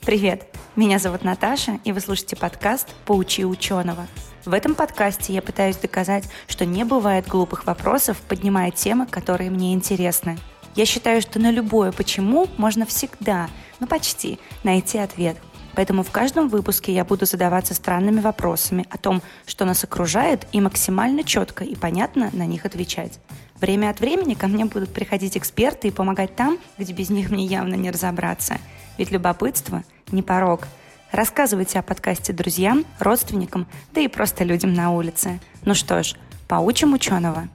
Привет! Меня зовут Наташа, и вы слушаете подкаст «Поучи ученого». В этом подкасте я пытаюсь доказать, что не бывает глупых вопросов, поднимая темы, которые мне интересны. Я считаю, что на любое «почему» можно всегда, ну почти, найти ответ. Поэтому в каждом выпуске я буду задаваться странными вопросами о том, что нас окружает, и максимально четко и понятно на них отвечать. Время от времени ко мне будут приходить эксперты и помогать там, где без них мне явно не разобраться. Ведь любопытство – не порог. Рассказывайте о подкасте друзьям, родственникам, да и просто людям на улице. Ну что ж, поучим ученого.